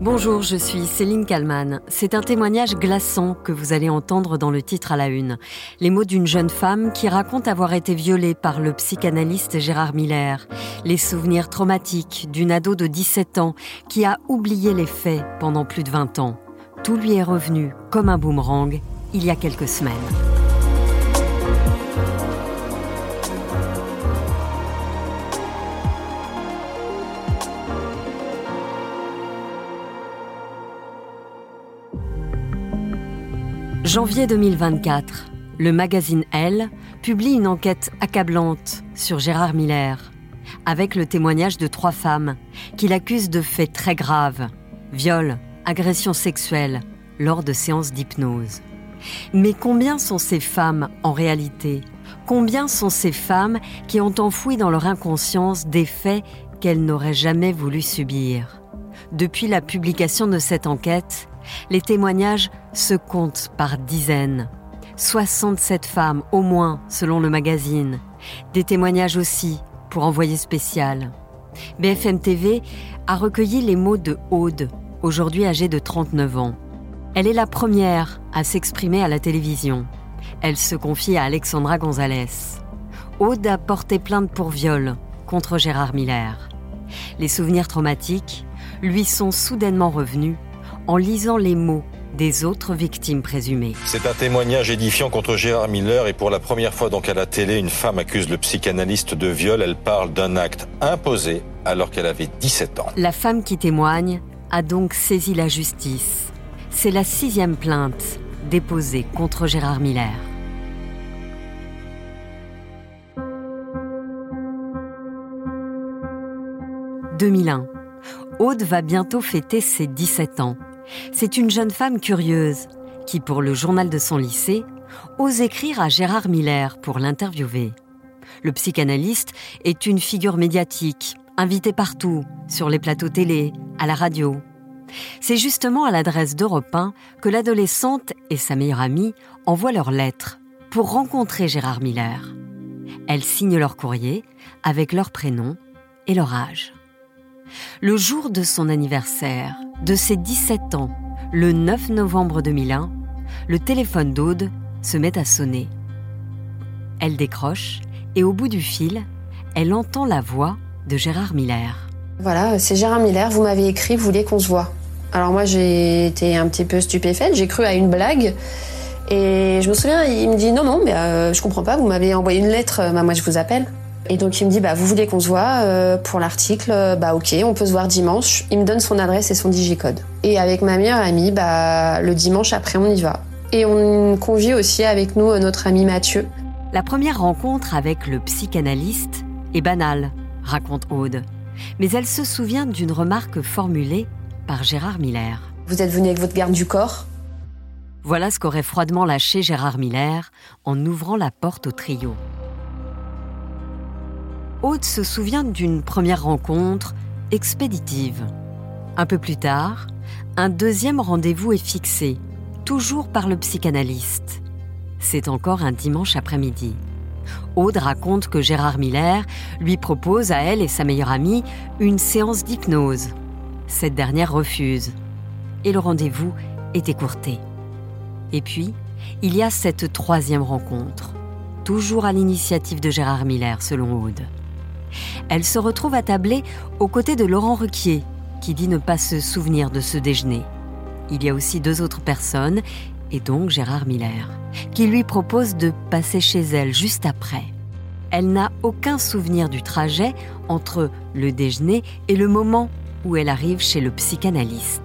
Bonjour, je suis Céline Kalman. C'est un témoignage glaçant que vous allez entendre dans le titre à la une. Les mots d'une jeune femme qui raconte avoir été violée par le psychanalyste Gérard Miller. Les souvenirs traumatiques d'une ado de 17 ans qui a oublié les faits pendant plus de 20 ans. Tout lui est revenu comme un boomerang il y a quelques semaines. Janvier 2024, le magazine Elle publie une enquête accablante sur Gérard Miller, avec le témoignage de trois femmes qui l'accusent de faits très graves viol, agression sexuelle, lors de séances d'hypnose. Mais combien sont ces femmes en réalité? Combien sont ces femmes qui ont enfoui dans leur inconscience des faits qu'elles n'auraient jamais voulu subir? Depuis la publication de cette enquête, les témoignages se comptent par dizaines. 67 femmes au moins selon le magazine. Des témoignages aussi pour envoyer spécial. BFM TV a recueilli les mots de Aude, aujourd'hui âgée de 39 ans. Elle est la première à s'exprimer à la télévision. Elle se confie à Alexandra Gonzalez. Aude a porté plainte pour viol contre Gérard Miller. Les souvenirs traumatiques lui sont soudainement revenus en lisant les mots des autres victimes présumées. C'est un témoignage édifiant contre Gérard Miller et pour la première fois donc à la télé, une femme accuse le psychanalyste de viol. Elle parle d'un acte imposé alors qu'elle avait 17 ans. La femme qui témoigne a donc saisi la justice. C'est la sixième plainte déposée contre Gérard Miller. « 2001. Aude va bientôt fêter ses 17 ans. C'est une jeune femme curieuse qui, pour le journal de son lycée, ose écrire à Gérard Miller pour l'interviewer. Le psychanalyste est une figure médiatique, invité partout, sur les plateaux télé, à la radio. C'est justement à l'adresse d'Europe 1 que l'adolescente et sa meilleure amie envoient leurs lettres pour rencontrer Gérard Miller. Elles signent leur courrier avec leur prénom et leur âge. Le jour de son anniversaire, de ses 17 ans, le 9 novembre 2001, le téléphone d'Aude se met à sonner. Elle décroche et au bout du fil, elle entend la voix de Gérard Miller. Voilà, c'est Gérard Miller, vous m'avez écrit, vous voulez qu'on se voit. Alors moi j'ai été un petit peu stupéfaite, j'ai cru à une blague. Et je me souviens, il me dit non, non, mais euh, je comprends pas, vous m'avez envoyé une lettre, bah, moi je vous appelle. Et donc il me dit bah vous voulez qu'on se voit euh, pour l'article bah ok on peut se voir dimanche. Il me donne son adresse et son digicode. Et avec ma meilleure amie bah le dimanche après on y va. Et on convie aussi avec nous euh, notre ami Mathieu. La première rencontre avec le psychanalyste est banale, raconte Aude. Mais elle se souvient d'une remarque formulée par Gérard Miller. Vous êtes venu avec votre garde du corps? Voilà ce qu'aurait froidement lâché Gérard Miller en ouvrant la porte au trio. Aude se souvient d'une première rencontre expéditive. Un peu plus tard, un deuxième rendez-vous est fixé, toujours par le psychanalyste. C'est encore un dimanche après-midi. Aude raconte que Gérard Miller lui propose à elle et sa meilleure amie une séance d'hypnose. Cette dernière refuse. Et le rendez-vous est écourté. Et puis, il y a cette troisième rencontre, toujours à l'initiative de Gérard Miller, selon Aude elle se retrouve attablée aux côtés de Laurent Ruquier, qui dit ne pas se souvenir de ce déjeuner. Il y a aussi deux autres personnes, et donc Gérard Miller, qui lui propose de passer chez elle juste après. Elle n'a aucun souvenir du trajet entre le déjeuner et le moment où elle arrive chez le psychanalyste.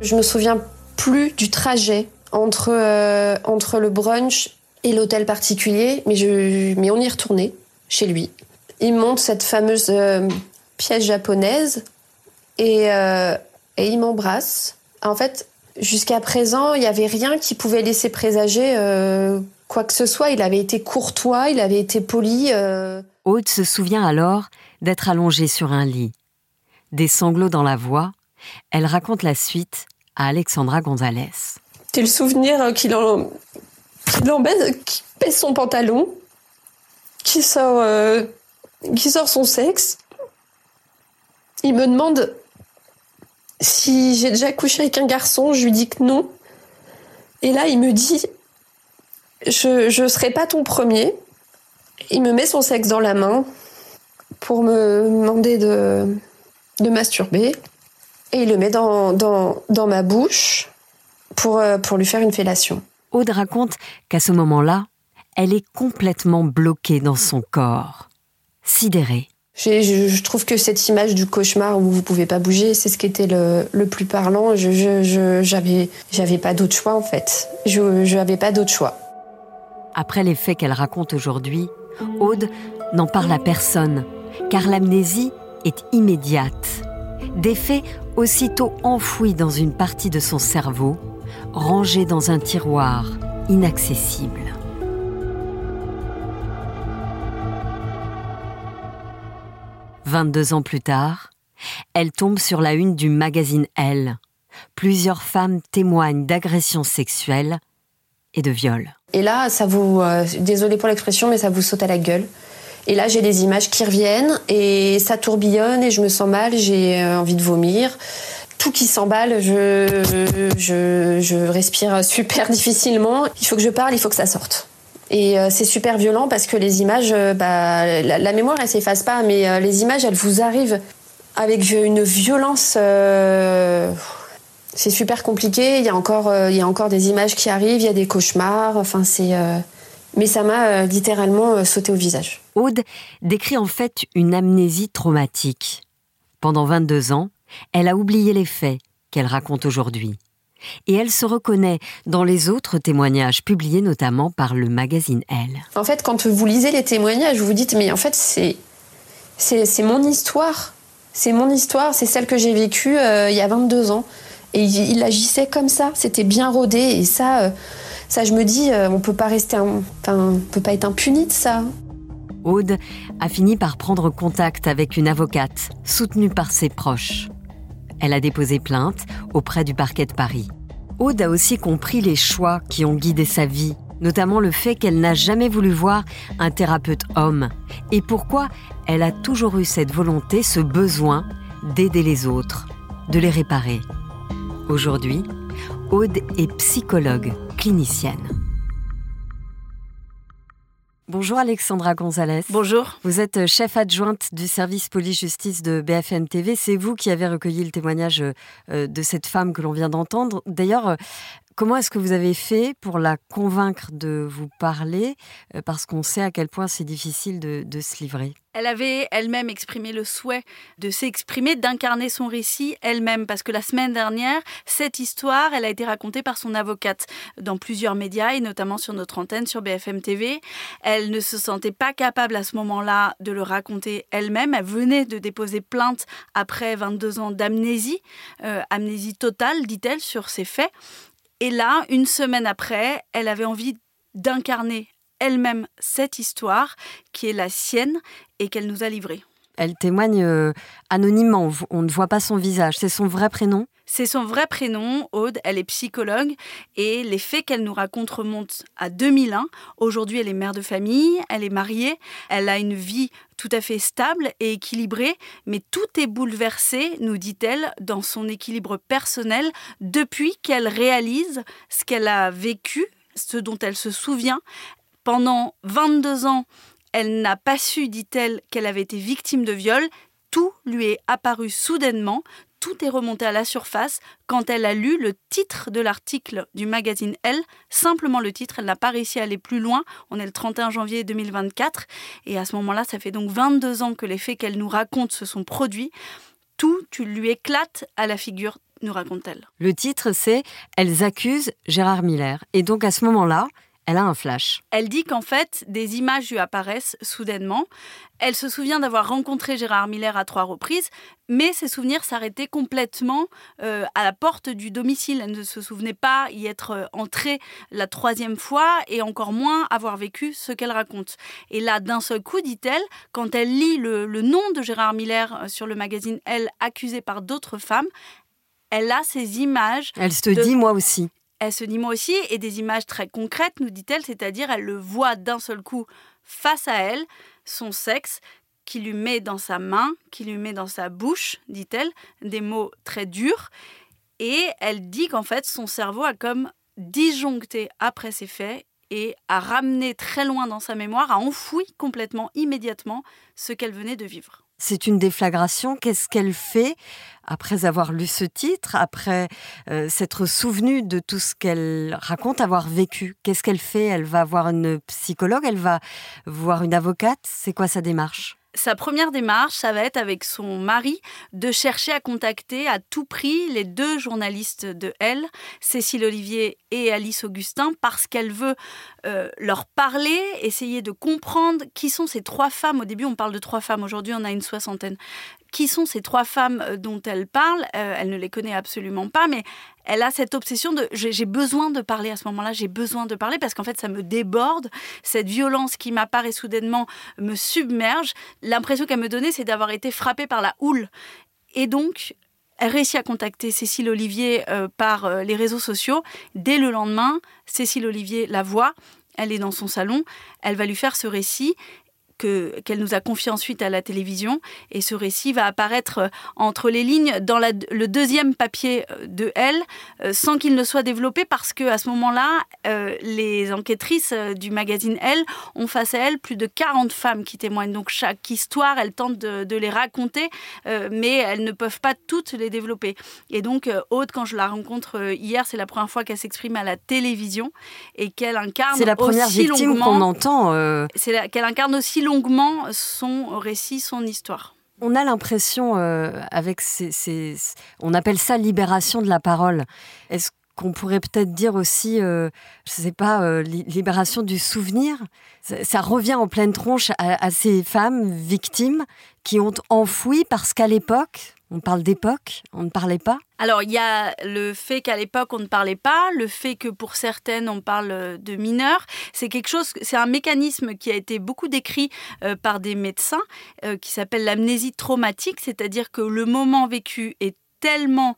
Je me souviens plus du trajet entre, euh, entre le brunch et l'hôtel particulier, mais, je, mais on y retournait chez lui. Il monte cette fameuse euh, pièce japonaise et, euh, et il m'embrasse. En fait, jusqu'à présent, il n'y avait rien qui pouvait laisser présager euh, quoi que ce soit. Il avait été courtois, il avait été poli. Aude se souvient alors d'être allongée sur un lit. Des sanglots dans la voix, elle raconte la suite à Alexandra Gonzalez. C'est le souvenir qu'il en, qui qui pèse son pantalon, qui sort, euh, qui sort son sexe. Il me demande si j'ai déjà couché avec un garçon, je lui dis que non. Et là, il me dit Je ne serai pas ton premier. Il me met son sexe dans la main pour me demander de, de masturber. Et il le met dans, ma bouche euh, pour lui faire une fellation. Aude raconte qu'à ce moment-là, elle est complètement bloquée dans son corps, sidérée. Je, trouve que cette image du cauchemar où vous pouvez pas bouger, c'est ce qui était le, le plus parlant. Je, je, j'avais, j'avais pas d'autre choix en fait. Je, n'avais pas d'autre choix. Après les faits qu'elle raconte aujourd'hui, Aude n'en parle à personne, car l'amnésie est immédiate. Des faits aussitôt enfouis dans une partie de son cerveau, rangés dans un tiroir inaccessible. 22 ans plus tard, elle tombe sur la une du magazine Elle. Plusieurs femmes témoignent d'agressions sexuelles et de viols. Et là, ça vous, euh, désolé pour l'expression, mais ça vous saute à la gueule. Et là, j'ai des images qui reviennent et ça tourbillonne et je me sens mal, j'ai euh, envie de vomir. Tout qui s'emballe, je, je, je respire super difficilement. Il faut que je parle, il faut que ça sorte. Et euh, c'est super violent parce que les images, euh, bah, la, mémoire, elle s'efface pas, mais euh, les images, elles vous arrivent avec une violence. c'est super compliqué. Il y a encore, il y a encore des images qui arrivent. Il y a des cauchemars. Enfin, c'est. mais ça m'a littéralement sauté au visage. Aude décrit en fait une amnésie traumatique. Pendant 22 ans, elle a oublié les faits qu'elle raconte aujourd'hui et elle se reconnaît dans les autres témoignages publiés notamment par le magazine Elle. En fait, quand vous lisez les témoignages, vous vous dites mais en fait c'est c'est mon histoire, c'est mon histoire, c'est celle que j'ai vécue euh, il y a 22 ans et il, agissait comme ça, c'était bien rodé et ça euh, ça je me dis euh, on peut pas rester enfin peut pas être impuni de ça. Aude a fini par prendre contact avec une avocate soutenue par ses proches. Elle a déposé plainte auprès du parquet de Paris. Aude a aussi compris les choix qui ont guidé sa vie, notamment le fait qu'elle n'a jamais voulu voir un thérapeute homme, et pourquoi elle a toujours eu cette volonté, ce besoin d'aider les autres, de les réparer. Aujourd'hui, Aude est psychologue clinicienne. Bonjour Alexandra Gonzalez. Bonjour. Vous êtes chef adjointe du service police-justice de BFM TV. C'est vous qui avez recueilli le témoignage euh, de cette femme que l'on vient d'entendre. D'ailleurs, euh, Comment est-ce que vous avez fait pour la convaincre de vous parler euh, Parce qu'on sait à quel point c'est difficile de, se livrer? Elle avait elle-même exprimé le souhait de s'exprimer, d'incarner son récit elle-même. Parce que la semaine dernière, cette histoire, elle a été racontée par son avocate dans plusieurs médias et notamment sur notre antenne, sur BFM TV. Elle ne se sentait pas capable à ce moment-là de le raconter elle-même. Elle venait de déposer plainte après 22 ans d'amnésie, euh, amnésie totale, dit-elle, sur ces faits. Et là, une semaine après, elle avait envie d'incarner elle-même cette histoire qui est la sienne et qu'elle nous a livrée. Elle témoigne euh, anonymement, on ne voit pas son visage, c'est son vrai prénom c'est son vrai prénom, Aude. Elle est psychologue et les faits qu'elle nous raconte remontent à 2001. Aujourd'hui, elle est mère de famille, elle est mariée, elle a une vie tout à fait stable et équilibrée, mais tout est bouleversé, nous dit-elle, dans son équilibre personnel depuis qu'elle réalise ce qu'elle a vécu, ce dont elle se souvient. Pendant 22 ans, elle n'a pas su, dit-elle, qu'elle avait été victime de viol. Tout lui est apparu soudainement, tout est remonté à la surface quand elle a lu le titre de l'article du magazine Elle, simplement le titre, elle n'a pas réussi à aller plus loin, on est le 31 janvier 2024, et à ce moment-là, ça fait donc 22 ans que les faits qu'elle nous raconte se sont produits, tout, tu lui éclates à la figure, nous raconte-t-elle. Le titre, c'est Elles accusent Gérard Miller, et donc à ce moment-là, elle a un flash. Elle dit qu'en fait, des images lui apparaissent soudainement. Elle se souvient d'avoir rencontré Gérard Miller à trois reprises, mais ses souvenirs s'arrêtaient complètement euh, à la porte du domicile. Elle ne se souvenait pas y être euh, entrée la troisième fois et encore moins avoir vécu ce qu'elle raconte. Et là, d'un seul coup, dit-elle, quand elle lit le, le nom de Gérard Miller euh, sur le magazine Elle, accusé par d'autres femmes, elle a ces images. Elle se dit moi aussi. Elle se dit moi aussi, et des images très concrètes, nous dit-elle, c'est-à-dire elle le voit d'un seul coup face à elle, son sexe, qui lui met dans sa main, qui lui met dans sa bouche, dit-elle, des mots très durs. Et elle dit qu'en fait, son cerveau a comme disjoncté après ces faits et a ramené très loin dans sa mémoire, a enfoui complètement, immédiatement, ce qu'elle venait de vivre. C'est une déflagration. Qu'est-ce qu'elle fait après avoir lu ce titre, après euh, s'être souvenue de tout ce qu'elle raconte avoir vécu? Qu'est-ce qu'elle fait? Elle va voir une psychologue Elle va voir une avocate? C'est quoi sa démarche? Sa première démarche, ça va être avec son mari de chercher à contacter à tout prix les deux journalistes de Elle, Cécile Olivier et Alice Augustin, parce qu'elle veut euh, leur parler, essayer de comprendre qui sont ces trois femmes. Au début, on parle de trois femmes, aujourd'hui, on a une soixantaine qui sont ces trois femmes euh, dont elle parle. Euh, elle ne les connaît absolument pas, mais elle a cette obsession de j'ai besoin de parler à ce moment-là, j'ai besoin de parler parce qu'en fait ça me déborde, cette violence qui m'apparaît soudainement me submerge. L'impression qu'elle me donnait, c'est d'avoir été frappée par la houle. Et donc, elle réussit à contacter Cécile Olivier euh, par les réseaux sociaux. Dès le lendemain, Cécile Olivier la voit. Elle est dans son salon. Elle va lui faire ce récit qu'elle nous a confié ensuite à la télévision. Et ce récit va apparaître euh, entre les lignes dans le deuxième papier euh, de Elle, euh, sans qu'il ne soit développé, parce que à ce moment-là, les enquêtrices du magazine Elle ont face à elles plus de 40 femmes qui témoignent. Donc chaque histoire, elles tentent de, les raconter, mais elles ne peuvent pas toutes les développer. Et donc Aude, quand je la rencontre hier, c'est la première fois qu'elle s'exprime à la télévision et qu'elle incarne. C'est la première victime qu'on entend. C'est qu'elle incarne aussi longuement son récit, son histoire. On a l'impression, euh, avec ces, on appelle ça libération de la parole. Est-ce qu'on pourrait peut-être dire aussi, euh, je ne sais pas, euh, libération du souvenir? Ça, revient en pleine tronche à ces femmes victimes qui ont enfoui parce qu'à l'époque, on parle d'époque, on ne parlait pas Alors, il y a le fait qu'à l'époque, on ne parlait pas, le fait que pour certaines, on parle de mineurs. C'est quelque chose, c'est un mécanisme qui a été beaucoup décrit euh, par des médecins euh, qui s'appelle l'amnésie traumatique, c'est-à-dire que le moment vécu est tellement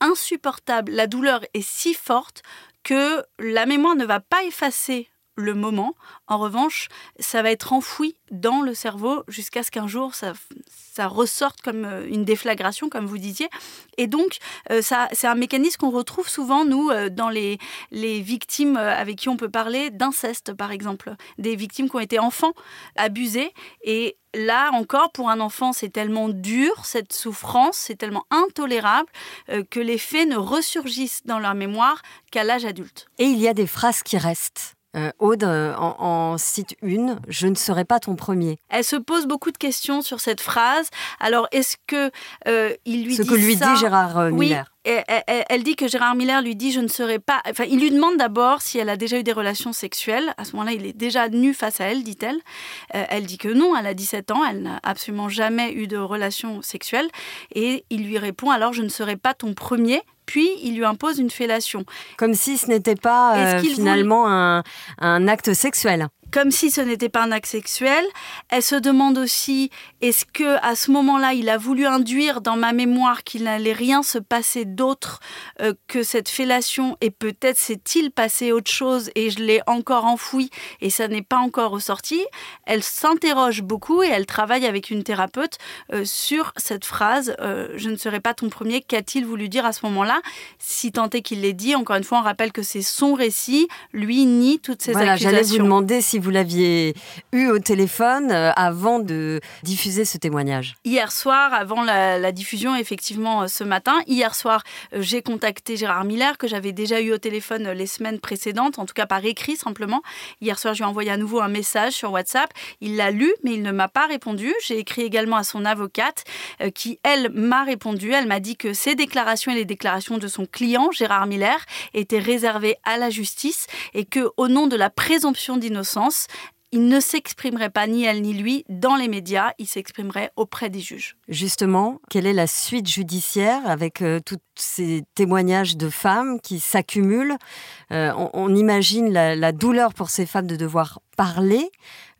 insupportable, la douleur est si forte que la mémoire ne va pas effacer le moment. En revanche, ça va être enfoui dans le cerveau jusqu'à ce qu'un jour ça, ressorte comme euh, une déflagration, comme vous disiez. Et donc, euh, ça, c'est un mécanisme qu'on retrouve souvent, nous, euh, dans les, les victimes avec qui on peut parler d'inceste, par exemple. Des victimes qui ont été enfants abusés. Et là encore, pour un enfant, c'est tellement dur, cette souffrance, c'est tellement intolérable que les faits ne ressurgissent dans leur mémoire qu'à l'âge adulte. Et il y a des phrases qui restent. Euh, Aude euh, en, cite une, je ne serai pas ton premier. Elle se pose beaucoup de questions sur cette phrase. Alors, est-ce que euh, il lui Ce dit que lui dit Gérard Miller. Oui, elle, dit que Gérard Miller lui dit je ne serai pas. Enfin, il lui demande d'abord si elle a déjà eu des relations sexuelles. À ce moment-là, il est déjà nu face à elle, dit-elle. elle dit que non, elle a 17 ans, elle n'a absolument jamais eu de relations sexuelles. Et il lui répond alors je ne serai pas ton premier puis il lui impose une fellation. Comme si ce n'était pas euh, finalement un, un acte sexuel comme si ce n'était pas un acte sexuel. Elle se demande aussi est-ce que à ce moment-là, il a voulu induire dans ma mémoire qu'il n'allait rien se passer d'autre euh, que cette fellation et peut-être s'est-il passé autre chose et je l'ai encore enfoui et ça n'est pas encore ressorti? Elle s'interroge beaucoup et elle travaille avec une thérapeute euh, sur cette phrase euh, je ne serai pas ton premier. Qu'a-t-il voulu dire à ce moment-là? Si tant est qu'il l'ait dit, encore une fois, on rappelle que c'est son récit. Lui nie toutes ces voilà, accusations. J'allais vous demander si vous l'aviez eu au téléphone euh, avant de diffuser ce témoignage Hier soir, avant la, diffusion, effectivement, euh, ce matin, hier soir, euh, j'ai contacté Gérard Miller, que j'avais déjà eu au téléphone les semaines précédentes, en tout cas par écrit simplement. Hier soir, je lui ai envoyé à nouveau un message sur WhatsApp. Il l'a lu, mais il ne m'a pas répondu. J'ai écrit également à son avocate, qui, elle, m'a répondu. Elle m'a dit que ses déclarations et les déclarations de son client, Gérard Miller, étaient réservées à la justice et que, au nom de la présomption d'innocence, il ne s'exprimerait pas ni elle ni lui dans les médias, il s'exprimerait auprès des juges. Justement, quelle est la suite judiciaire avec euh, tous ces témoignages de femmes qui s'accumulent euh, on, imagine la, douleur pour ces femmes de devoir parler.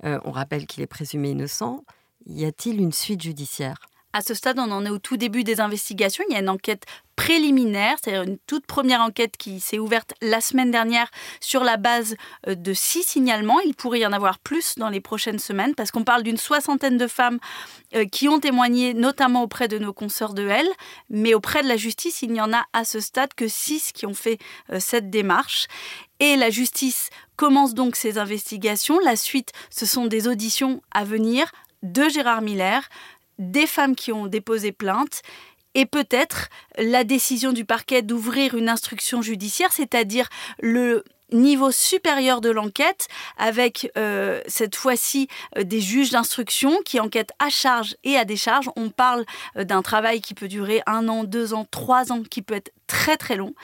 Euh, on rappelle qu'il est présumé innocent. Y a-t-il une suite judiciaire? À ce stade, on en est au tout début des investigations. Il y a une enquête préliminaire, c'est-à-dire une toute première enquête qui s'est ouverte la semaine dernière sur la base euh, de six signalements. Il pourrait y en avoir plus dans les prochaines semaines parce qu'on parle d'une soixantaine de femmes euh, qui ont témoigné, notamment auprès de nos consoeurs de L, mais auprès de la justice, il n'y en a à ce stade que six qui ont fait euh, cette démarche. Et la justice commence donc ses investigations. La suite, ce sont des auditions à venir de Gérard Miller, des femmes qui ont déposé plainte et peut-être la décision du parquet d'ouvrir une instruction judiciaire, c'est-à-dire le niveau supérieur de l'enquête, avec euh, cette fois-ci euh, des juges d'instruction qui enquêtent à charge et à décharge. On parle euh, d'un travail qui peut durer un an, deux ans, trois ans, qui peut être très très long.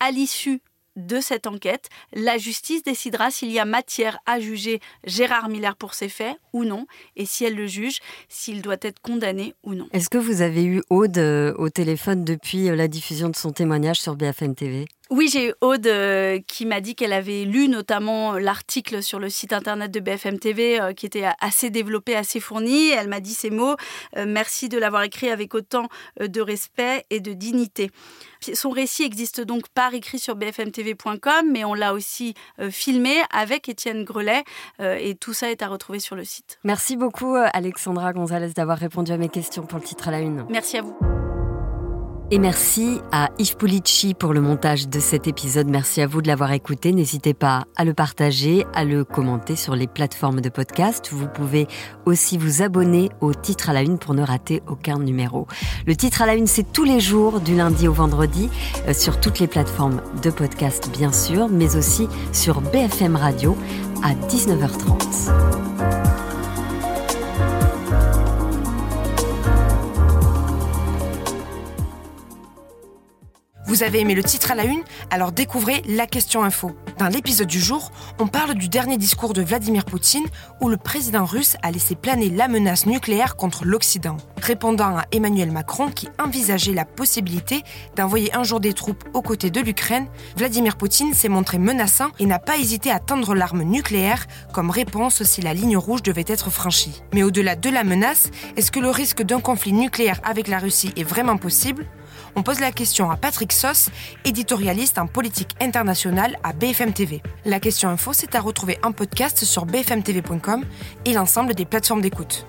À l'issue de cette enquête, la justice décidera s'il y a matière à juger Gérard Miller pour ses faits ou non, et si elle le juge, s'il doit être condamné ou non. Est-ce que vous avez eu Aude euh, au téléphone depuis euh, la diffusion de son témoignage sur BFM TV oui, j'ai Aude euh, qui m'a dit qu'elle avait lu notamment l'article sur le site internet de BFM TV qui était assez développé, assez fourni. Elle m'a dit ces mots Merci de l'avoir écrit avec autant de respect et de dignité. Son récit existe donc par écrit sur bfmtv.com, mais on l'a aussi euh, filmé avec Étienne Grelet euh, et tout ça est à retrouver sur le site. Merci beaucoup euh, Alexandra Gonzalez d'avoir répondu à mes questions pour le titre à la une. Merci à vous. Et merci à Yves Pulici pour le montage de cet épisode. Merci à vous de l'avoir écouté. N'hésitez pas à le partager, à le commenter sur les plateformes de podcast. Vous pouvez aussi vous abonner au titre à la une pour ne rater aucun numéro. Le titre à la une, c'est tous les jours du lundi au vendredi euh, sur toutes les plateformes de podcast, bien sûr, mais aussi sur BFM Radio à 19h30. Vous avez aimé le titre à la une? Alors découvrez la question info. Dans l'épisode du jour, on parle du dernier discours de Vladimir Poutine où le président russe a laissé planer la menace nucléaire contre l'Occident. Répondant à Emmanuel Macron qui envisageait la possibilité d'envoyer un jour des troupes aux côtés de l'Ukraine, Vladimir Poutine s'est montré menaçant et n'a pas hésité à tendre l'arme nucléaire comme réponse si la ligne rouge devait être franchie. Mais au-delà de la menace, est-ce que le risque d'un conflit nucléaire avec la Russie est vraiment possible? On pose la question à Patrick Soss, éditorialiste en politique internationale à BFM TV. La question info, c'est à retrouver en podcast sur bfmtv.com et l'ensemble des plateformes d'écoute.